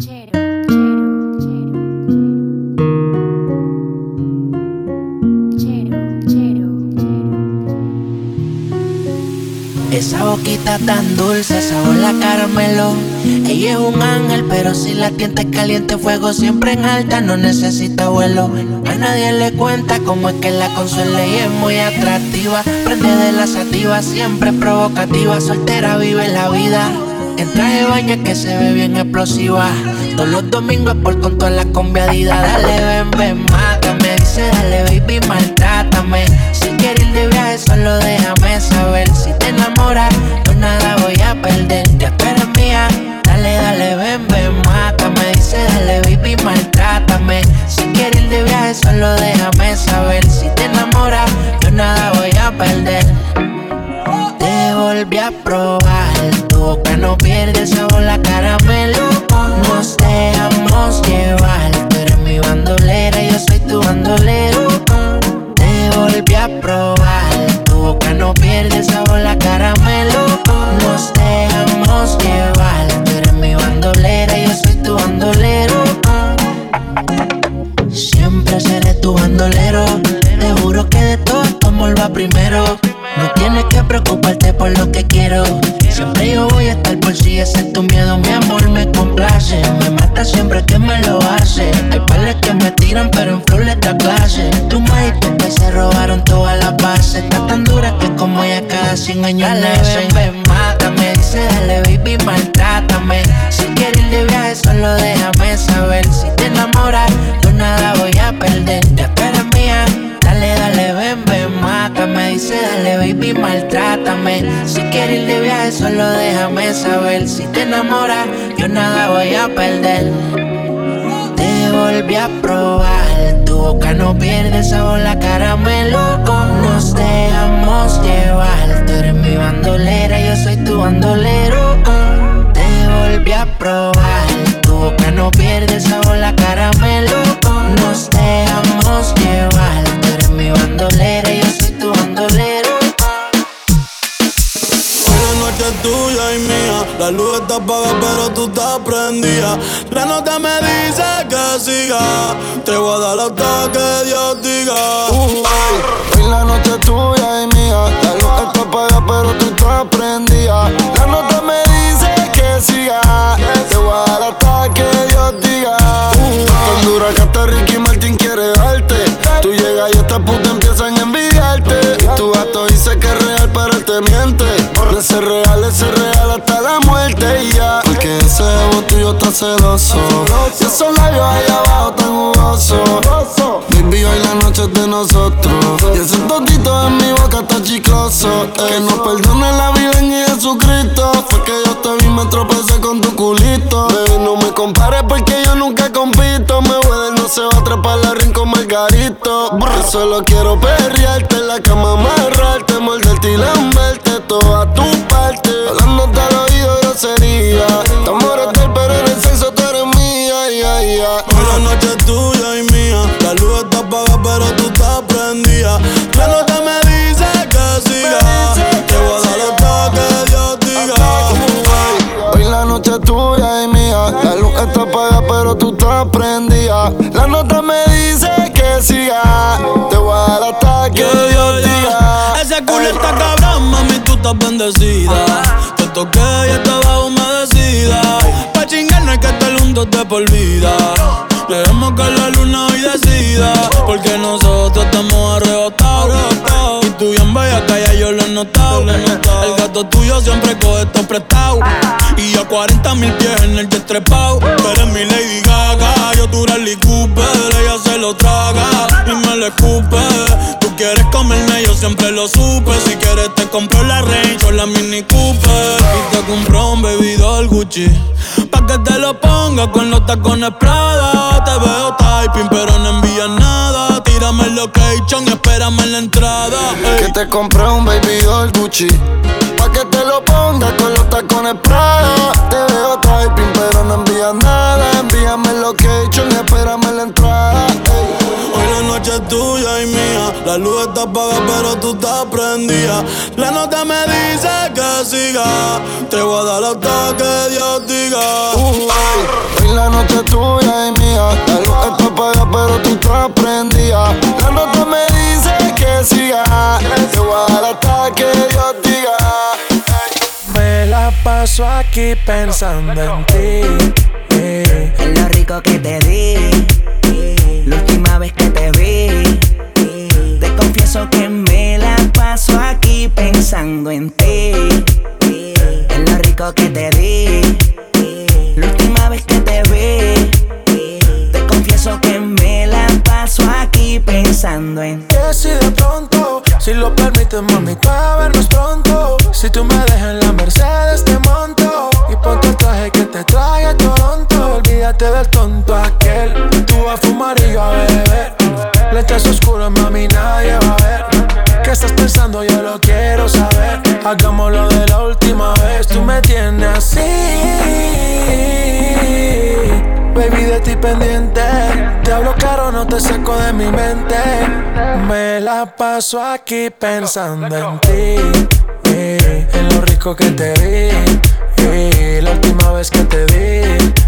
Chero, Esa boquita tan dulce, sabor la caramelo. Ella es un ángel, pero si la tienta es caliente, fuego siempre en alta, no necesita vuelo. A nadie le cuenta cómo es que la consuela y es muy atractiva. Prende de la sativa, siempre provocativa, soltera vive la vida. En traje de baño que se ve bien explosiva. Todos los domingos por con todas las conviadidas. Dale, ven, ven, mátame. Dice, dale, baby, maltrátame. Si quieres ir de viaje, solo déjame saber. Si te enamoras, tu miedo. Mi amor me complace. Me mata siempre que me lo hace. Hay pales que me tiran, pero en flor le da clase. Tu maíz y tu pez se robaron todas las bases. Está tan dura que como ella cada 100 años nace. Ven, ven, mátame. Dice, dale, baby, maltrátame. Si quieres ir de viaje, solo déjame saber. Si te enamoras, yo nada voy a perder. Tú eres mía. Mátame. Dice, dale, baby, maltrátame. Si quieres ir de viaje, solo déjame saber. Si te enamoras, yo nada voy a perder. Te volví a probar, tu boca no pierde sabor, la caramelo. Nos dejamos llevar, tú eres mi bandolera, yo soy tu bandolero. Te volví a probar, tu boca no pierde sabor, la caramelo. Nos dejamos La luz está apagada, pero tú estás prendida. La nota me dice que siga. Te voy a dar hasta que Dios diga. Hoy la noche es tuya y mía. La luz está apagada, pero tú estás prendida. La nota me dice que siga. Te voy a dar hasta que Dios diga. Tan dura que hasta Ricky Martin quiere darte. Tú llegas y estas putas empiezan a envidiarte. Y tu gato dice que es real, pero él te miente. De ser real, ser real hasta la muerte y ya. Porque ese ego tuyo está celoso. Y esos labios ahí abajo tan jugosos. Baby, hoy la noche es de nosotros. Y ese totito en mi boca está chicloso. Que nos perdone la vida en Jesucristo. Fue que yo te vi, me tropecé con tu culito. Baby, no me compares porque yo nunca compito. Me voy no se va a atrapar la rin con Margarito. Yo solo quiero perrearte en la cama, amarrarte, morderte y lamberte parte. Hablándote al oído, grosería. Estamos mortal, pero en el sexo tú eres mía, ya. Hoy la noche es tuya y mía. La luz está apagada, pero tú estás prendida. La nota me dice que siga. Te voy a dar hasta que Dios diga. Hoy la noche es tuya y mía. La luz está apagada, pero tú estás prendida. La nota me dice que siga. Te voy a dar hasta que Dios diga. Ese culo está cabrón, mami, estás bendecida. Te toqué y estaba humedecida. Pa' chingar no hay que estar juntos de por vida. Dejemos que la luna hoy decida. Porque nosotros estamos arrebatados. Y tú bien bella que ya yo lo he notado. El gato tuyo siempre coge esto prestado. Y a 40 mil pies en el jet trepao. Tú eres mi Lady Gaga. Yo tu Rally Cooper. Ella se lo traga y me lo escupe. Tú quieres comerme, yo siempre lo supe. Si quieres te compro Mini Cooper. Y te compro un bebidor Gucci. Pa' que te lo ponga con los tacones Prada. Te veo typing, pero no envías nada. Tírame el location y espérame en la entrada. ey. Que te compré un baby doll Gucci. Pa' que te lo pongas con los tacones Prada. Te veo typing, pero no envías nada. Envíame el location La luz está apagada, pero tú estás prendida. La nota me dice que siga. Te voy a dar hasta que Dios diga. Hoy la noche tuya y mía. La luz está apagada, pero tú estás prendida. La nota me dice que siga. Te voy a dar hasta que Dios diga. Me la paso aquí pensando en ti. eh. En lo rico que te di. La última vez que te vi. Confieso que me la paso aquí pensando en ti. En lo rico que te di. La última vez que te vi. Te confieso que me la paso aquí pensando en ti. Que si de pronto, si lo permites, mamita, vernos pronto. Si tú me dejas en la Mercedes, te monto. Y ponte el traje que te trae a Toronto. Olvídate del tonto aquel. Tú vas a fumar y yo a beber. Lentes oscuros, mami, nadie va a ver. ¿Qué estás pensando? Yo lo quiero saber. Hagámoslo de la última vez. Tú me tienes así. Baby, de ti pendiente. Te hablo caro, no te saco de mi mente. Me la paso aquí pensando en ti. en lo rico que te eh, la última vez que te vi.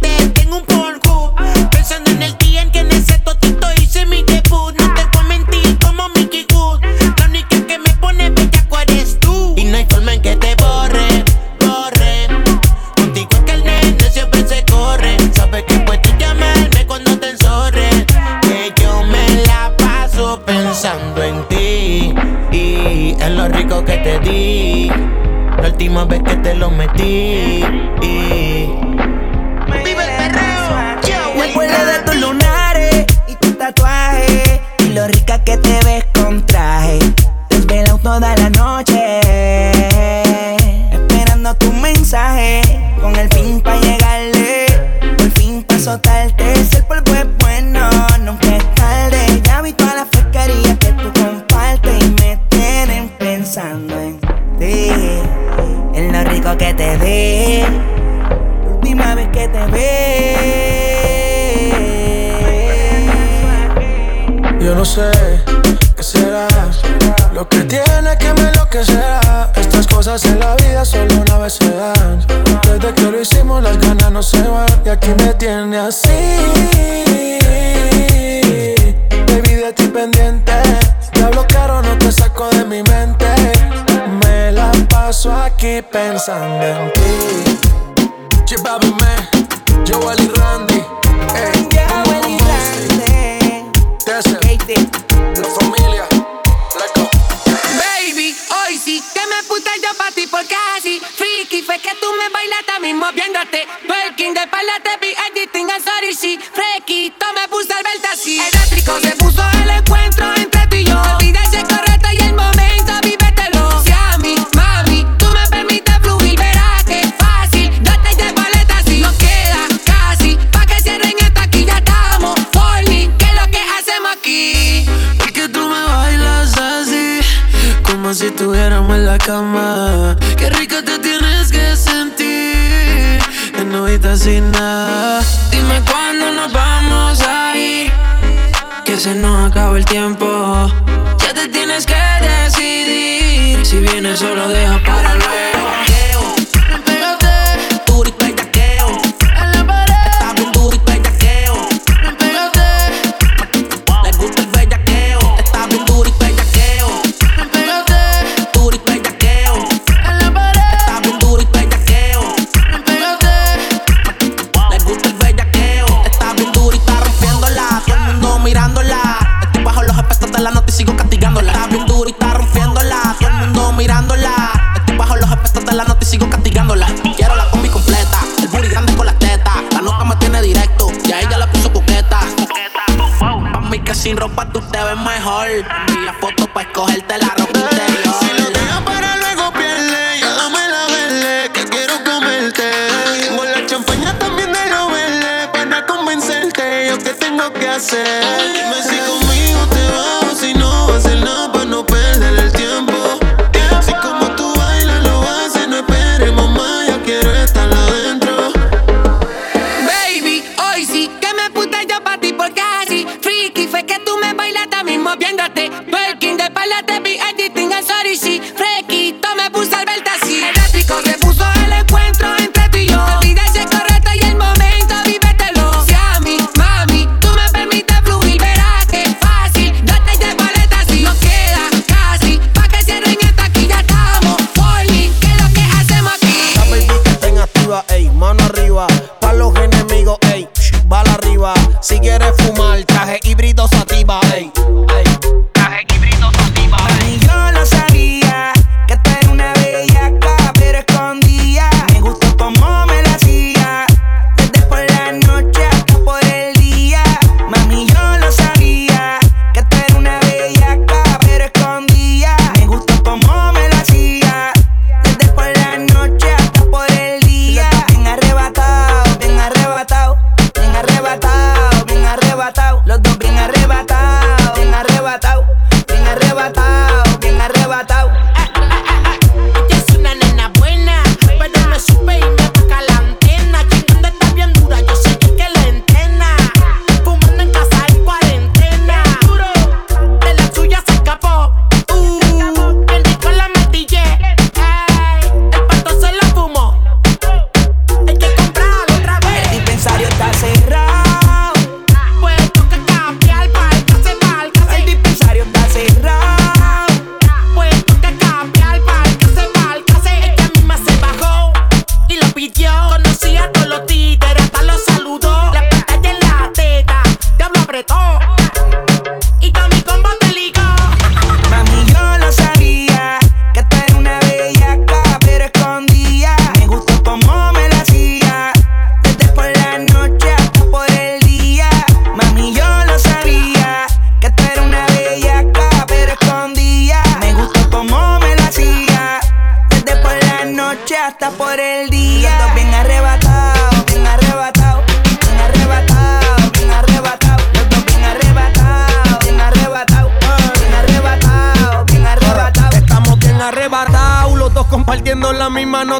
última vez que te lo metí. Vive el perreo, Me acuerdo de tus lunares y tu tatuaje. Y lo rica que te ves con traje. Desvelado toda la noche, esperando tu mensaje. Con el fin pa sé qué será lo que tiene que me enloquecerá. Estas cosas en la vida solo una vez se dan. Desde que lo hicimos, las ganas no se van. Y aquí me tiene así. Baby, de ti pendiente. Te hablo caro, no te saco de mi mente. Me la paso aquí pensando en ti. Chipabi man, Joel y Randy. Se nos acaba el tiempo. Ya te tienes que decidir, si vienes solo deja para luego. Conocí a todos los títeres, hasta los saludó. La pantalla en la teta, diablo apretó.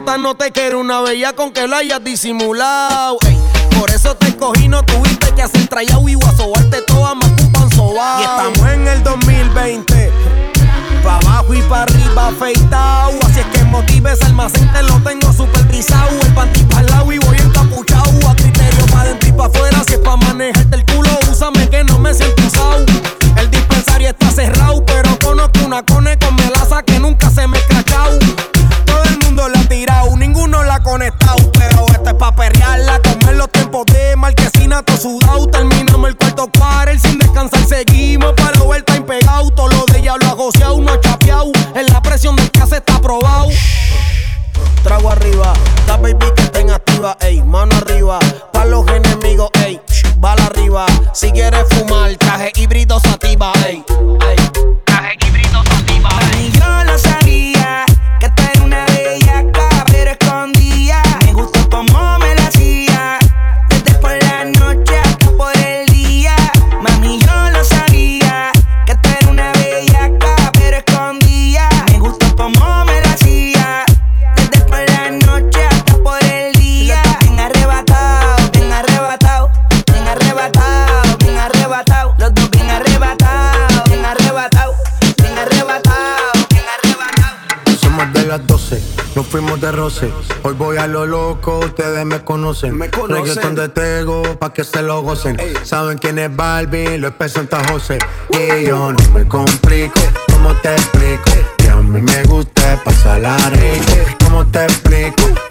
La. No te quiero una bella con que lo hayas disimulado. Por eso te escogí, no tuviste que hacer trayado y guasobarte toda más que un pan sobao. Y estamos en el 2020. Pa' abajo y pa' arriba afeitado. Así es que motives almacén, te lo tengo supervisado. El panty pa'l lado y voy encapuchado. A criterio pa' dentro y pa' afuera. Si es pa' manejarte el culo, úsame que no me siento usado. El dispensario está cerrado, pero conozco una cone con melaza que nunca se me ha ninguno la ha conectado. Pero esto es pa' perrearla, comer los tiempos de marquesina, todo sudado. Terminamos el cuarto quarter sin descansar, seguimos para el overtime pegado. Todo lo de ella lo ha goceado, no ha chapeado. En la presión del que está probado. Trago arriba, la baby que estén activa, ey, mano arriba. Pa' los enemigos, ey, bala arriba. Si quieres fumar, traje híbrido sativa, ey, ey. Nos fuimos de roce. Hoy voy a lo loco, ustedes me conocen. Me conocen. Reggaeton de Tego, pa' que se lo gocen. Saben quién es Barbie, lo es Santa José. Y yo no me complico, ¿cómo te explico? Que a mí me gusta pasarla rico. ¿Cómo te explico?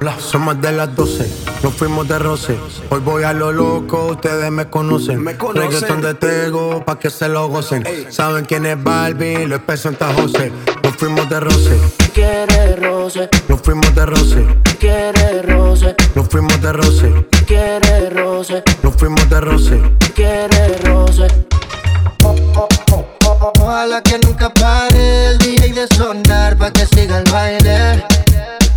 bla. Somos de las 12, nos fuimos de roce. Hoy voy a lo loco, ustedes me conocen. Me conocen. Reggaeton de Tego, pa' que se lo gocen. Saben quién es Barbie, lo es Santa José. Nos fuimos de roce, Quiere roce, nos fuimos de roce. quiere roce, Nos fuimos de roce, quiere roce, nos fuimos de roce. quiere roce. Ojalá que nunca pare el DJ de sonar pa' que siga el baile.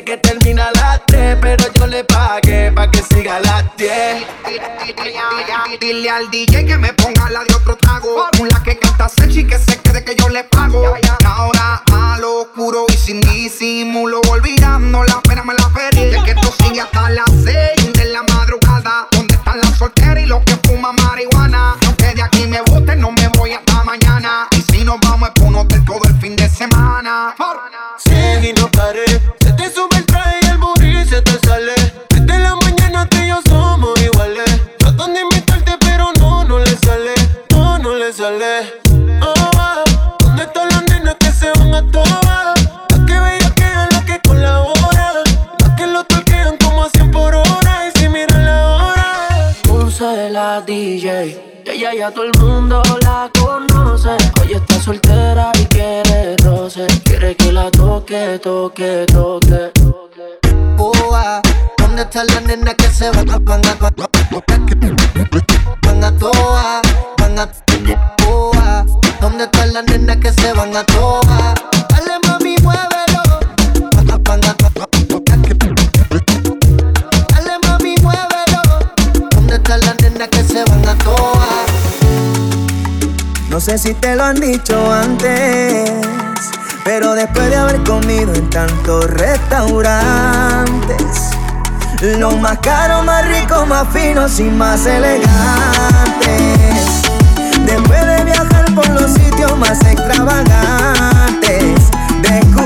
Dice que termina a las 3, pero yo le pagué pa' que siga a las 10. Dile al DJ que me ponga la de otro trago. La que canta Sechi que se quede que yo le pago. Ahora a lo oscuro y sin disimulo. Olvidando la pena me la perdí. Es que esto sigue hasta las 6 de la madrugada. ¿Dónde están las solteras todo el mundo la conoce. Hoy está soltera y quiere roce. Quiere que la toque, toque, toque. Boa, ¿dónde están las nenas que se van a van a toa, van a boa? ¿Dónde están las nenas que se van a toa? No sé si te lo han dicho antes, pero después de haber comido en tantos restaurantes, los más caros, más ricos, más finos y más elegantes. Después de viajar por los sitios más extravagantes, descubrí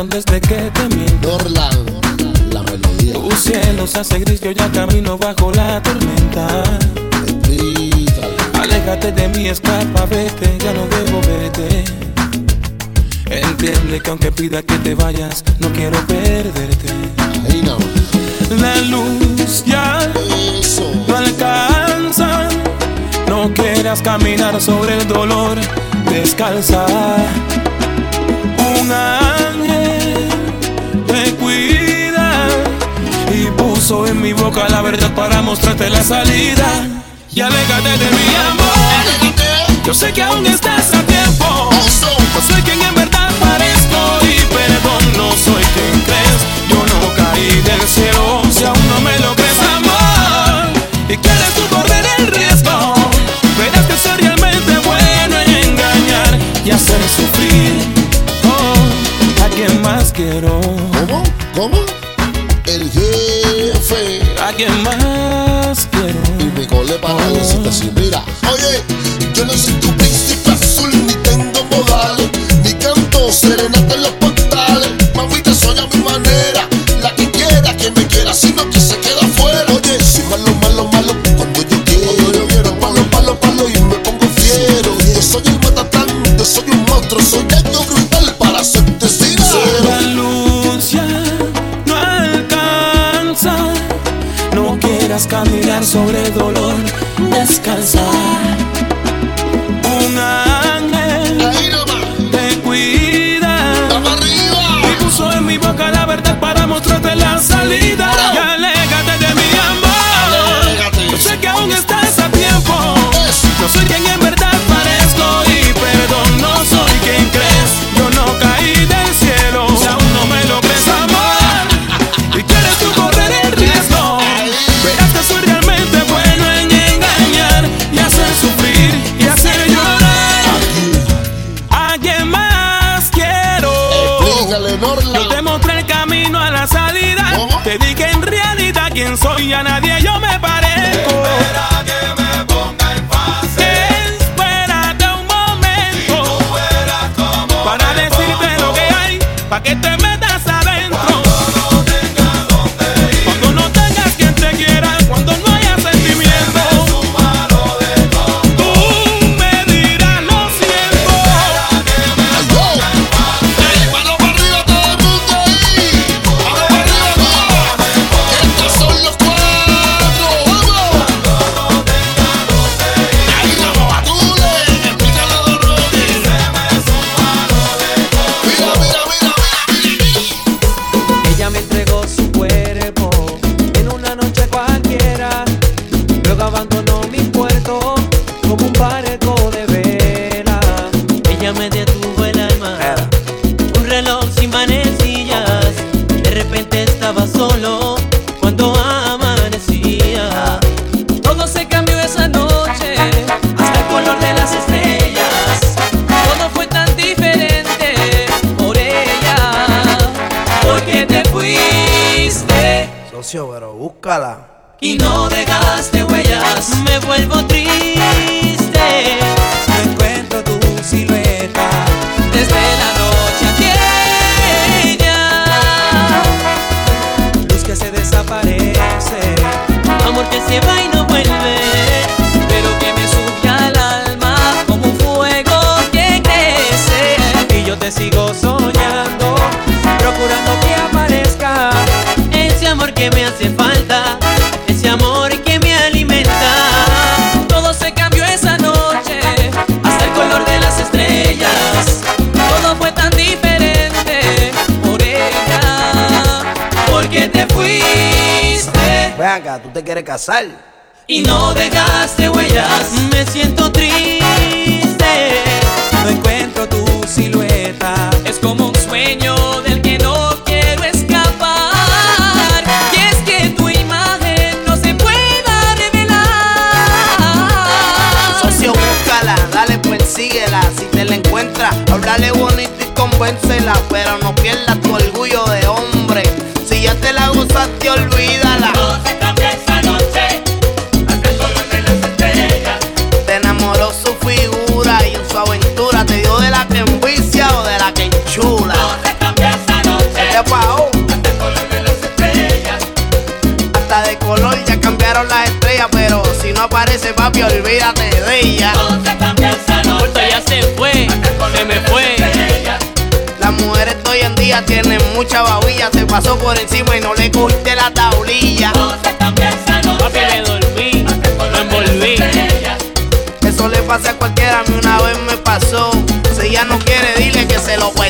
hazlo pronto antes de que te mienta. Dorlan, la melodía. Tu cielo se hace gris, yo ya camino bajo la tormenta. Aléjate de mí, escapa, vete, ya no debo verte. Entiende que aunque pida que te vayas, no quiero perderte. Ahí. La luz ya Eso. no alcanza. No quieras caminar sobre el dolor, descalza. Un en mi boca la verdad para mostrarte la salida. Y aléjate de mi amor. Yo sé que aún estás a tiempo. No soy quien en verdad parezco y perdón, no soy quien crees. Yo no caí del cielo si aún no me lo crees, amor. Y quieres tú correr el riesgo. Verás que soy realmente bueno en engañar y hacer sufrir. Oh, a quien más quiero, ¿Cómo? ¿Cómo? Más quiero. Y me colé para decirte así, mira. Oye, yo no soy tu príncipe azul, ni tengo modales, ni canto serenata en los Ven acá, tú te quieres casar. Y no dejaste huellas. Me siento triste. No encuentro tu silueta. Es como un sueño del que no quiero escapar. Y es que tu imagen no se pueda revelar. Socio, búscala, dale, persíguela. Si te la encuentras, háblale bonito y convéncela. Pero no pierdas tu orgullo de hombre. Si ya te la gozaste, olvida. papi, olvídate de ella. Porque ya se fue, se me fue. Las mujeres de hoy en día tienen mucha babilla. Se pasó por encima y no le cogiste la tablilla. Papi, me dormí, lo envolví. Eso le pasa a cualquiera, a mí una vez me pasó. Si ella no quiere, dile que se lo puede.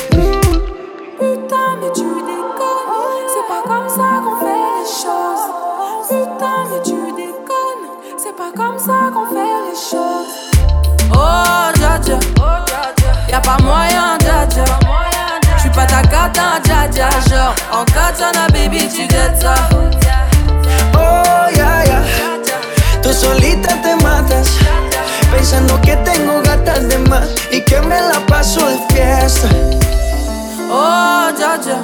Pas moyen, dja dja. J'suis pas ta cata, dja dja. Genre, en katana, baby, tu dettes ça. Oh, ya, ya. Tú solita te matas. Pensando que tengo gatas de más y que me la paso de fiesta. Oh, dja dja.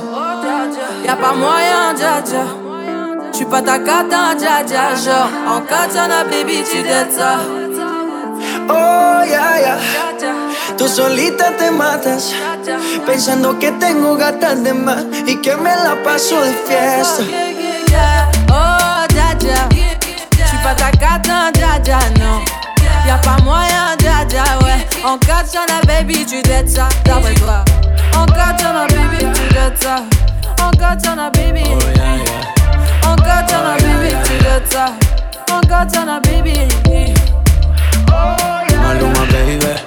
Y'a pas moyen, dja dja. J'suis pas ta cata, dja dja. Genre, en katana, baby, tu dettes ça. Oh, ya, ya. Tú solita te matas. Pensando que tengo gatas de más y que me la paso de fiesta. Oh. J'suis pas ta cata, dja dja, non. Y'a pas moyen, dja dja, ouais. En katana, baby, tu dettes ça. D'après toi. En katana, baby, tu dettes ça. En katana, baby. En katana, baby, tu dettes ça. En katana, baby. Maluma, baby.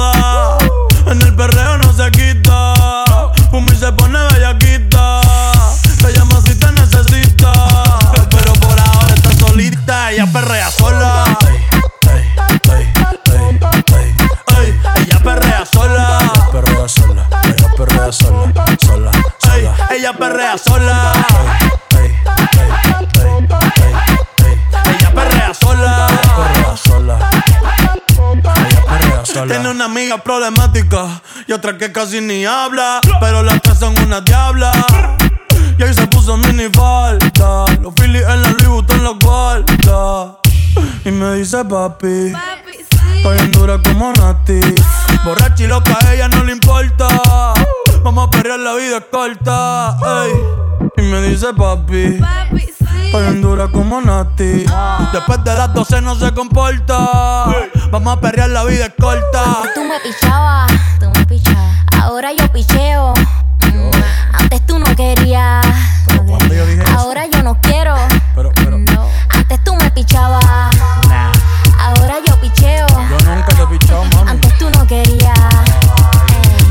Y otra que casi ni habla. Pero las tres son una diabla. Y ahí se puso mini falta. Los Phillies en la Louis Vuitton los guarda. Y me dice papi. Estoy en dura como Nati. Borracha y loca, a ella no le importa. Vamos a perrear, la vida es corta. ey. Y me dice papi. Estoy en dura como Nati. Después de las 12 no se comporta. Vamos a perrear, la vida es corta. Tú me pichabas, tú me pichabas. Ahora yo picheo. Mm, Antes tú no querías. Ahora yo no quiero. No. Antes tú me pichabas. Ahora yo picheo. Yo nunca te he pichado, mami. Antes tú no querías.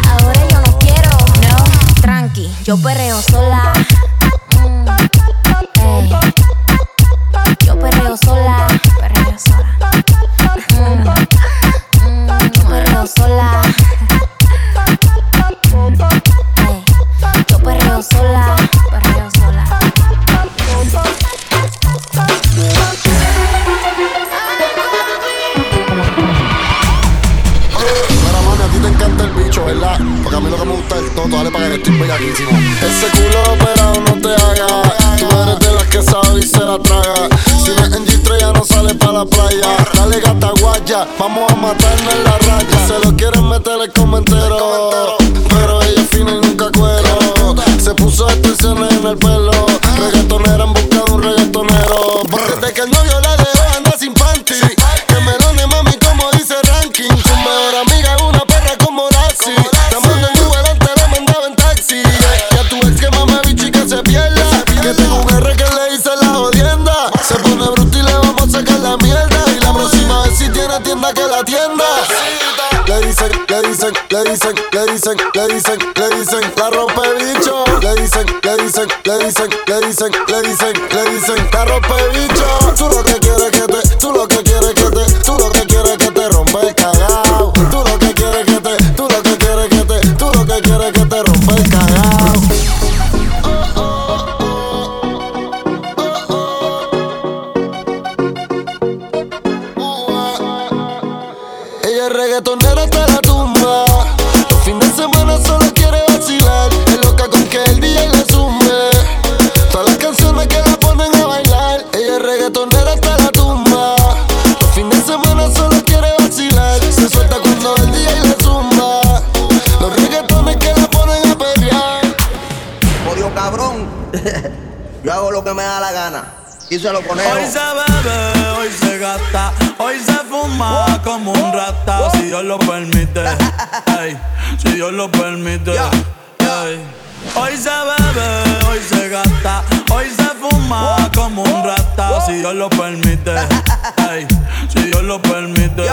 Ahora yo no quiero. No. Tranqui, yo perreo sola. Sola. Reggaetonera hasta la tumba. Los fines de semana solo quiere vacilar. Es loca con que el día le zumbe. Todas las canciones que la ponen a bailar. Ella es reggaetonera hasta la tumba. Los fines de semana solo quiere vacilar. Se suelta cuando el día le zumba. Los reggaetones que la ponen a pelear. Jodido cabrón. Yo hago lo que me da la gana. Y se lo ponemos. Hoy se bebe, hoy se gasta, hoy se fuma como un rata, si Dios lo permite. Si Dios lo permite. Hoy se bebe, hoy se gasta, hoy se fuma como un rata, si Dios lo permite. Si Dios lo permite.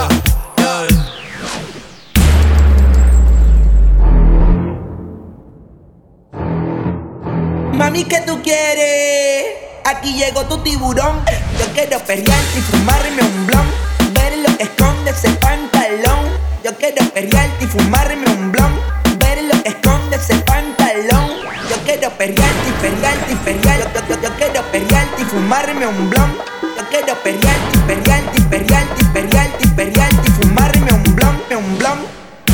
Mami, ¿qué tú quieres? Aquí llegó tu tiburón. Yo quiero perrear y fumarme un blon. Ver lo que esconde ese pantalón. Yo quiero perrear y fumarme un blon. Ver lo que esconde ese pantalón. Yo quiero perrear y perrear y perrear. Yo, yo- yo quiero perrear y fumarme un blon. Yo quiero perrear y perrear y perrear y perrear y perrear y fumarme un blon, un blon.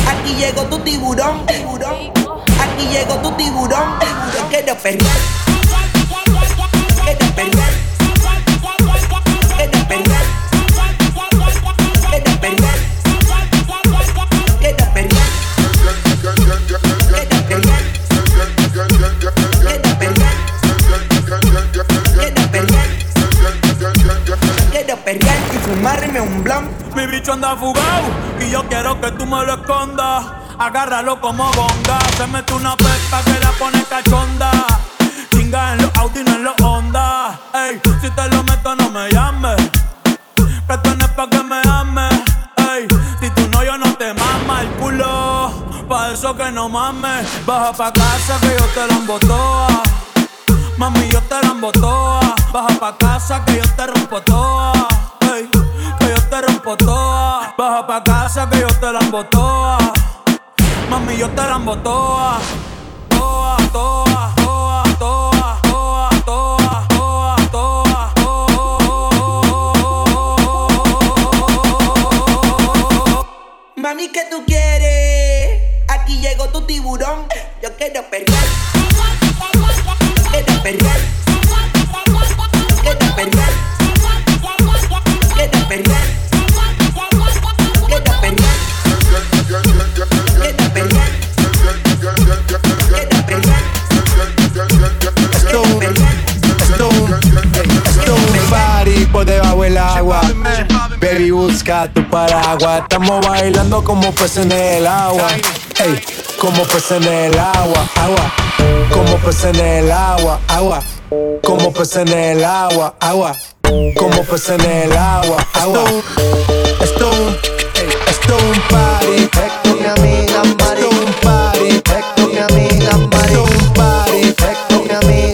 Aquí llegó tu tiburón, tiburón. Aquí llegó tu tiburón. Yo quiero perrear. Agárralo como bonga. Se mete una pepa que la pone cachonda. Chinga en los Audi, no en los Honda. Ey, si te lo meto, no me llames. Pretendes pa' que me ames. Ey, si tú no, yo no te mama el culo. Pa' eso que no mames. Baja pa' casa que yo te la embotoa. Mami, yo te la embotoa. Baja pa' casa que yo te rompo toa. Ey, que yo te rompo toa. Baja pa' casa que yo te la embotoa. Mami, yo te la embotoa. Toa, toa, toa, toa, toa, toa, toa, toa, Mami, ¿qué tú quieres? Aquí llegó tu tiburón. Yo quiero perrear. Quiero perrear. Tu paraguas. Estamos bailando como peces en el agua. Ey, como peces en el agua, agua. Como peces en el agua, agua. Como peces en el agua, agua. Como peces en el agua, agua. Esto esto es un party. mi amiga Mari. Esto es un party. Es con mi amiga Mari. Esto es un party. Mi amiga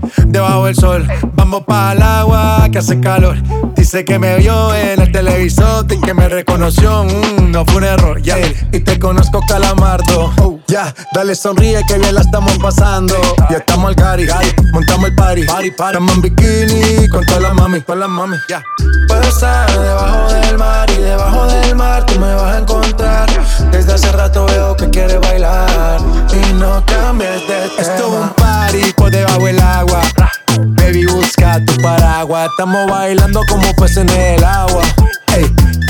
debajo del sol. Vamos para el agua que hace calor. Dice que me vio en el televisor y que me reconoció. Mm, no fue un error, ya. Y te conozco, calamardo. Oh, ya, dale sonríe que bien la estamos pasando. Ya estamos al gari, montamos el party. party, party. Estamos en bikini con todas las mami, con las mami, ya. Puedo estar debajo del mar y debajo del mar tú me vas a encontrar. Desde hace rato veo que quieres bailar y no cambies de tema. Esto es un party debajo del agua. Baby, busca tu paraguas. Estamos bailando como peces en el agua. Ey,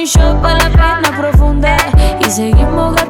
un shot para la pena profunda. Y seguimos gastando